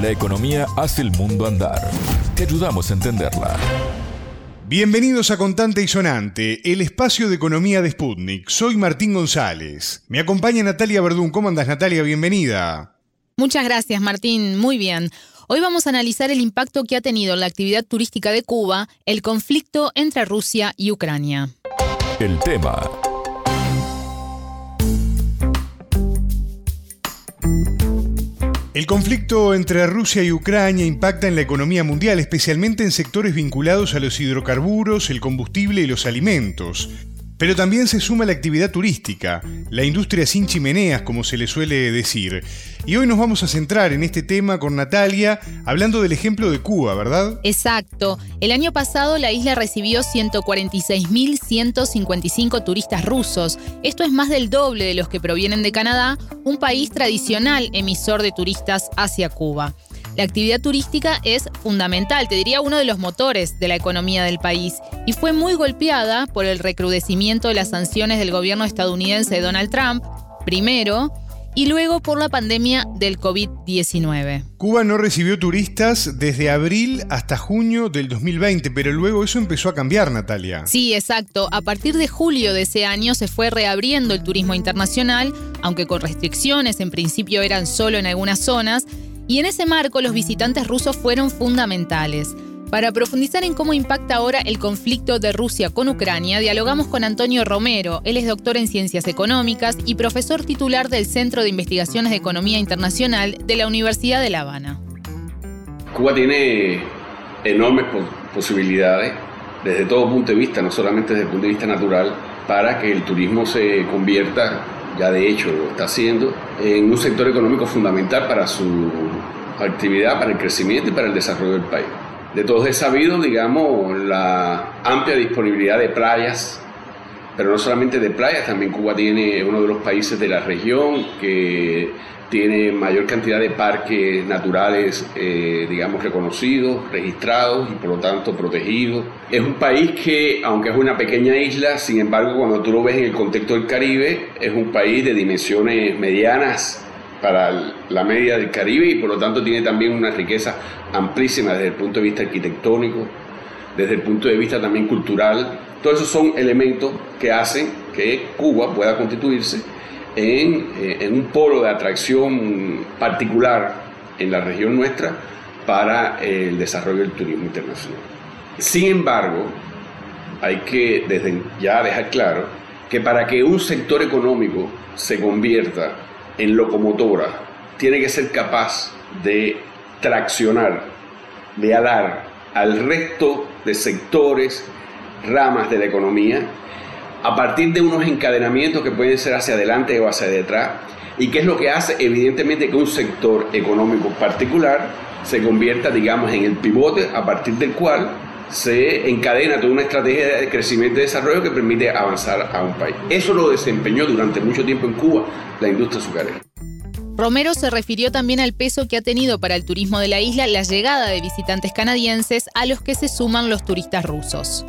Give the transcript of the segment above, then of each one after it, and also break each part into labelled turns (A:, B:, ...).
A: La economía hace el mundo andar. Te ayudamos a entenderla.
B: Bienvenidos a Contante y Sonante, el espacio de economía de Sputnik. Soy Martín González. Me acompaña Natalia Verdún. ¿Cómo andas, Natalia? Bienvenida.
C: Muchas gracias, Martín. Muy bien. Hoy vamos a analizar el impacto que ha tenido en la actividad turística de Cuba el conflicto entre Rusia y Ucrania.
A: El tema
B: El conflicto entre Rusia y Ucrania impacta en la economía mundial, especialmente en sectores vinculados a los hidrocarburos, el combustible y los alimentos. Pero también se suma la actividad turística, la industria sin chimeneas, como se le suele decir. Y hoy nos vamos a centrar en este tema con Natalia, hablando del ejemplo de Cuba, ¿verdad?
C: Exacto. El año pasado la isla recibió 146.155 turistas rusos. Esto es más del doble de los que provienen de Canadá, un país tradicional emisor de turistas hacia Cuba. La actividad turística es fundamental, te diría uno de los motores de la economía del país, y fue muy golpeada por el recrudecimiento de las sanciones del gobierno estadounidense de Donald Trump, primero, y luego por la pandemia del COVID-19.
B: Cuba no recibió turistas desde abril hasta junio del 2020, pero luego eso empezó a cambiar, Natalia.
C: Sí, exacto. A partir de julio de ese año se fue reabriendo el turismo internacional, aunque con restricciones, en principio eran solo en algunas zonas, y en ese marco los visitantes rusos fueron fundamentales. Para profundizar en cómo impacta ahora el conflicto de Rusia con Ucrania, dialogamos con Antonio Romero. Él es doctor en ciencias económicas y profesor titular del Centro de Investigaciones de Economía Internacional de la Universidad de La Habana.
D: Cuba tiene enormes posibilidades desde todo punto de vista, no solamente desde el punto de vista natural, para que el turismo se convierta ya de hecho lo está haciendo, en un sector económico fundamental para su actividad, para el crecimiento y para el desarrollo del país. De todos es sabido, digamos, la amplia disponibilidad de playas, pero no solamente de playas, también Cuba tiene uno de los países de la región que tiene mayor cantidad de parques naturales, eh, digamos, reconocidos, registrados y por lo tanto protegidos. Es un país que, aunque es una pequeña isla, sin embargo, cuando tú lo ves en el contexto del Caribe, es un país de dimensiones medianas para la media del Caribe y por lo tanto tiene también una riqueza amplísima desde el punto de vista arquitectónico, desde el punto de vista también cultural. Todos esos son elementos que hacen que Cuba pueda constituirse eh, en, un polo de atracción particular en la región nuestra para el desarrollo del turismo internacional. Sin embargo, hay que desde ya dejar claro que para que un sector económico se convierta en locomotora, tiene que ser capaz de traccionar, de alar al resto de sectores, ramas de la economía a partir de unos encadenamientos que pueden ser hacia adelante o hacia detrás, y qué es lo que hace evidentemente que un sector económico particular se convierta, digamos, en el pivote a partir del cual se encadena toda una estrategia de crecimiento y desarrollo que permite avanzar a un país. Eso lo desempeñó durante mucho tiempo en Cuba la industria azucarera.
C: Romero se refirió también al peso que ha tenido para el turismo de la isla la llegada de visitantes canadienses a los que se suman los turistas rusos.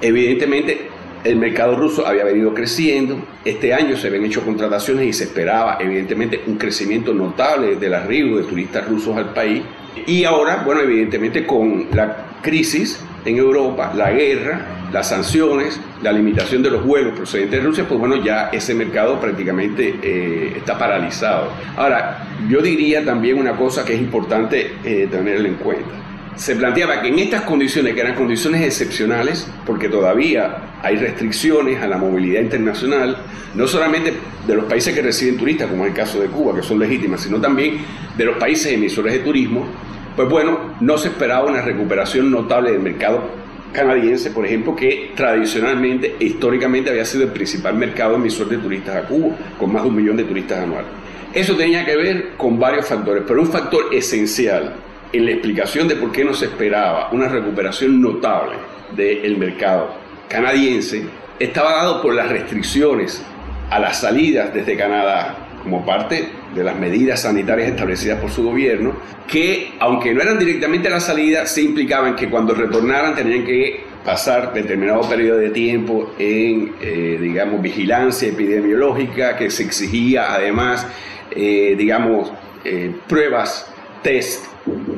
D: Evidentemente, el mercado ruso había venido creciendo. Este año se habían hecho contrataciones y se esperaba, evidentemente, un crecimiento notable del arribo de turistas rusos al país. Y ahora, bueno, evidentemente con la crisis en Europa, la guerra, las sanciones, la limitación de los vuelos procedentes de Rusia, pues bueno, ya ese mercado prácticamente eh, está paralizado. Ahora, yo diría también una cosa que es importante eh, tenerla en cuenta se planteaba que en estas condiciones, que eran condiciones excepcionales, porque todavía hay restricciones a la movilidad internacional, no solamente de los países que reciben turistas, como es el caso de Cuba, que son legítimas, sino también de los países emisores de turismo, pues bueno, no se esperaba una recuperación notable del mercado canadiense, por ejemplo, que tradicionalmente históricamente había sido el principal mercado emisor de turistas a Cuba, con más de un millón de turistas anuales. Eso tenía que ver con varios factores, pero un factor esencial en la explicación de por qué no se esperaba una recuperación notable del mercado canadiense estaba dado por las restricciones a las salidas desde Canadá como parte de las medidas sanitarias establecidas por su gobierno, que aunque no eran directamente a la salida, se implicaban que cuando retornaran tenían que pasar determinado periodo de tiempo en, eh, digamos, vigilancia epidemiológica, que se exigía además, eh, digamos, eh, pruebas test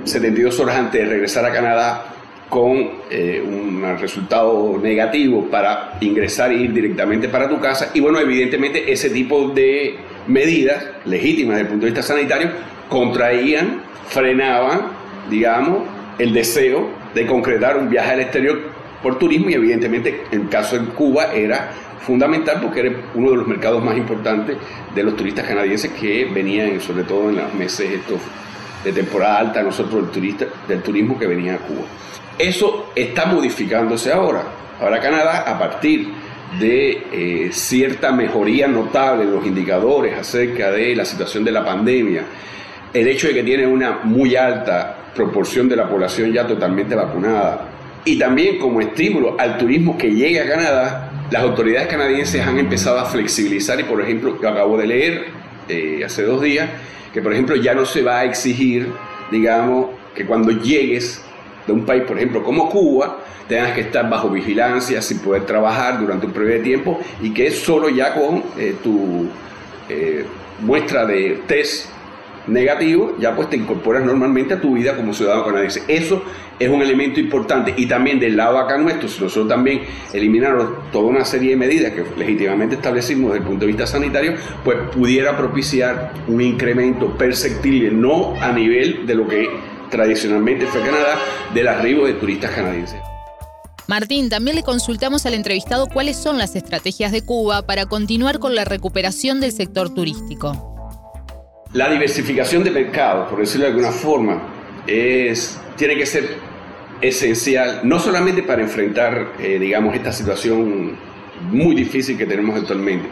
D: 72 horas antes de regresar a Canadá con eh, un resultado negativo para ingresar e ir directamente para tu casa. Y bueno, evidentemente ese tipo de medidas legítimas desde el punto de vista sanitario contraían, frenaban, digamos, el deseo de concretar un viaje al exterior por turismo y evidentemente en el caso de Cuba era fundamental porque era uno de los mercados más importantes de los turistas canadienses que venían sobre todo en los meses estos de temporada alta nosotros del, turista, del turismo que venía a Cuba. Eso está modificándose ahora. Ahora Canadá, a partir de eh, cierta mejoría notable en los indicadores acerca de la situación de la pandemia, el hecho de que tiene una muy alta proporción de la población ya totalmente vacunada y también como estímulo al turismo que llegue a Canadá, las autoridades canadienses han empezado a flexibilizar y por ejemplo, yo acabo de leer eh, hace dos días que por ejemplo ya no se va a exigir, digamos, que cuando llegues de un país, por ejemplo, como Cuba, tengas que estar bajo vigilancia sin poder trabajar durante un periodo de tiempo y que es solo ya con eh, tu eh, muestra de test negativo, ya pues te incorporas normalmente a tu vida como ciudadano canadiense. Eso es un elemento importante. Y también del lado acá nuestro, si nosotros también eliminamos toda una serie de medidas que legítimamente establecimos desde el punto de vista sanitario, pues pudiera propiciar un incremento perceptible, no a nivel de lo que tradicionalmente fue Canadá, del arribo de turistas canadienses.
C: Martín, también le consultamos al entrevistado cuáles son las estrategias de Cuba para continuar con la recuperación del sector turístico.
D: La diversificación de mercados, por decirlo de alguna forma, tiene que ser esencial, no solamente para enfrentar, eh, digamos, esta situación muy difícil que tenemos actualmente.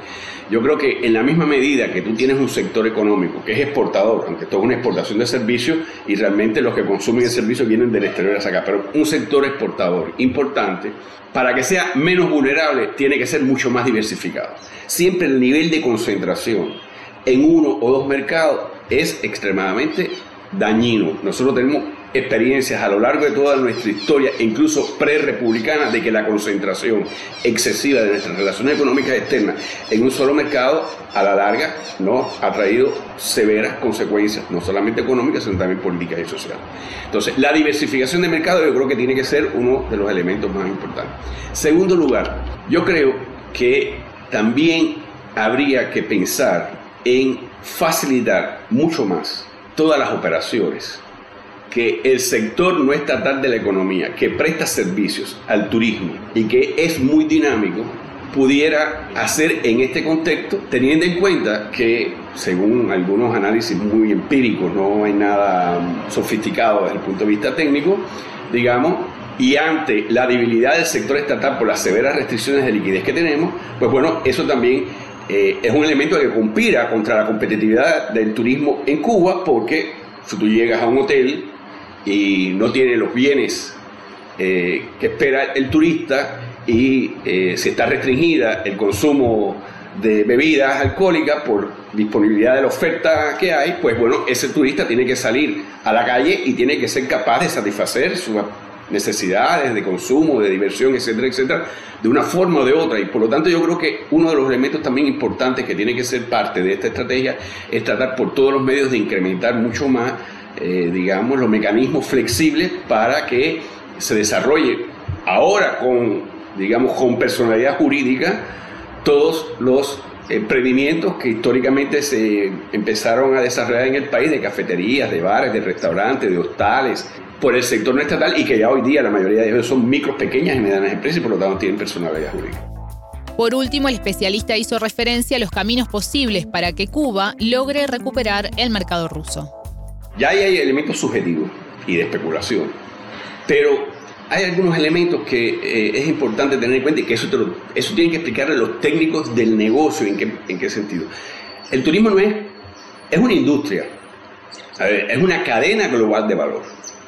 D: Yo creo que en la misma medida que tú tienes un sector económico que es exportador, aunque esto es una exportación de servicios y realmente los que consumen el servicio vienen del exterior hacia acá, pero un sector exportador importante, para que sea menos vulnerable, tiene que ser mucho más diversificado. Siempre el nivel de concentración en uno o dos mercados es extremadamente dañino. Nosotros tenemos experiencias a lo largo de toda nuestra historia, incluso pre-republicana, de que la concentración excesiva de nuestras relaciones económicas externas en un solo mercado, a la larga, ¿no? ha traído severas consecuencias, no solamente económicas, sino también políticas y sociales. Entonces, la diversificación de mercado yo creo que tiene que ser uno de los elementos más importantes. Segundo lugar, yo creo que también habría que pensar en facilitar mucho más todas las operaciones que el sector no estatal de la economía, que presta servicios al turismo y que es muy dinámico, pudiera hacer en este contexto, teniendo en cuenta que, según algunos análisis muy empíricos, no hay nada sofisticado desde el punto de vista técnico, digamos, y ante la debilidad del sector estatal por las severas restricciones de liquidez que tenemos, pues bueno, eso también eh, es un elemento que conspira contra la competitividad del turismo en Cuba porque si tú llegas a un hotel y no tiene los bienes eh, que espera el turista y eh, si está restringida el consumo de bebidas alcohólicas por disponibilidad de la oferta que hay, pues bueno, ese turista tiene que salir a la calle y tiene que ser capaz de satisfacer su necesidades de consumo, de diversión, etcétera, etcétera, de una forma o de otra. Y por lo tanto yo creo que uno de los elementos también importantes que tiene que ser parte de esta estrategia es tratar por todos los medios de incrementar mucho más, eh, digamos, los mecanismos flexibles para que se desarrolle ahora con, digamos, con personalidad jurídica todos los emprendimientos que históricamente se empezaron a desarrollar en el país de cafeterías, de bares, de restaurantes, de hostales, por el sector no estatal y que ya hoy día la mayoría de ellos son micros, pequeñas y medianas empresas y por lo tanto tienen personalidad jurídica.
C: Por último, el especialista hizo referencia a los caminos posibles para que Cuba logre recuperar el mercado ruso.
D: Ya hay elementos subjetivos y de especulación, pero hay algunos elementos que eh, es importante tener en cuenta y que eso, eso tienen que explicarle los técnicos del negocio en qué, en qué sentido. El turismo no es, es una industria, es una cadena global de valor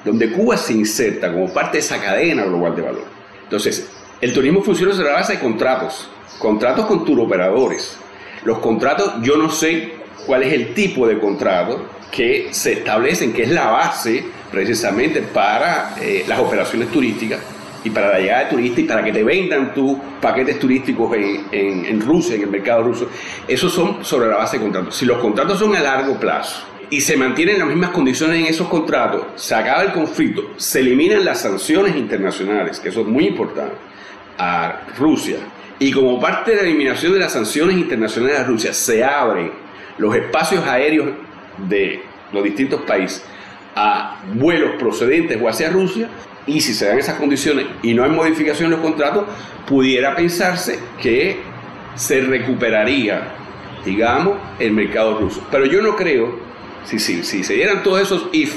D: donde Cuba se inserta como parte de esa cadena global de valor. Entonces, el turismo funciona sobre la base de contratos, contratos con turoperadores. Los contratos, yo no sé cuál es el tipo de contrato que se establecen, que es la base precisamente para eh, las operaciones turísticas y para la llegada de turistas y para que te vendan tus paquetes turísticos en, en, en Rusia, en el mercado ruso. Esos son sobre la base de contratos. Si los contratos son a largo plazo, y se mantienen las mismas condiciones en esos contratos, se acaba el conflicto, se eliminan las sanciones internacionales, que eso es muy importante, a Rusia, y como parte de la eliminación de las sanciones internacionales a Rusia, se abren los espacios aéreos de los distintos países a vuelos procedentes o hacia Rusia, y si se dan esas condiciones y no hay modificación en los contratos, pudiera pensarse que se recuperaría, digamos, el mercado ruso. Pero yo no creo, si, si, si se dieran todos esos if,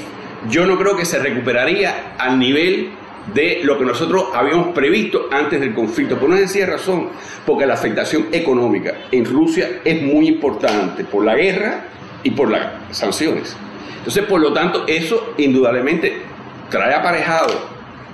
D: yo no creo que se recuperaría al nivel de lo que nosotros habíamos previsto antes del conflicto, por una sencilla razón, porque la afectación económica en Rusia es muy importante por la guerra y por las sanciones. Entonces, por lo tanto, eso indudablemente trae aparejado,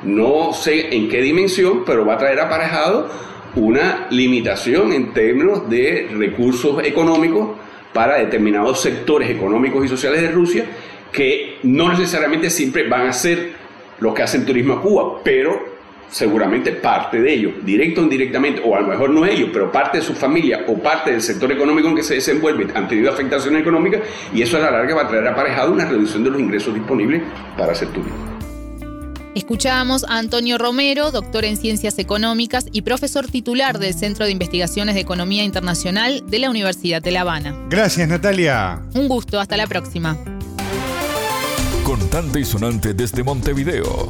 D: no sé en qué dimensión, pero va a traer aparejado una limitación en términos de recursos económicos para determinados sectores económicos y sociales de Rusia que no necesariamente siempre van a ser los que hacen turismo a Cuba, pero seguramente parte de ellos, directo o indirectamente, o a lo mejor no ellos, pero parte de su familia o parte del sector económico en que se desenvuelve han tenido afectación económica y eso a la larga va a traer aparejado una reducción de los ingresos disponibles para hacer turismo.
C: Escuchábamos a Antonio Romero, doctor en Ciencias Económicas y profesor titular del Centro de Investigaciones de Economía Internacional de la Universidad de La Habana.
B: Gracias, Natalia.
C: Un gusto, hasta la próxima.
A: Contante y sonante desde Montevideo.